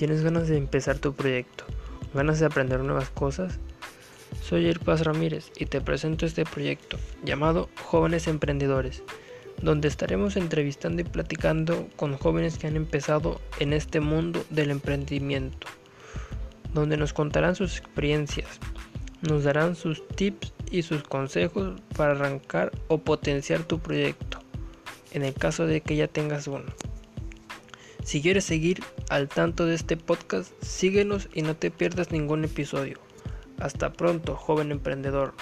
¿Tienes ganas de empezar tu proyecto? ¿Ganas de aprender nuevas cosas? Soy Irpaz Ramírez y te presento este proyecto llamado Jóvenes Emprendedores, donde estaremos entrevistando y platicando con jóvenes que han empezado en este mundo del emprendimiento, donde nos contarán sus experiencias, nos darán sus tips y sus consejos para arrancar o potenciar tu proyecto, en el caso de que ya tengas uno. Si quieres seguir al tanto de este podcast, síguenos y no te pierdas ningún episodio. Hasta pronto, joven emprendedor.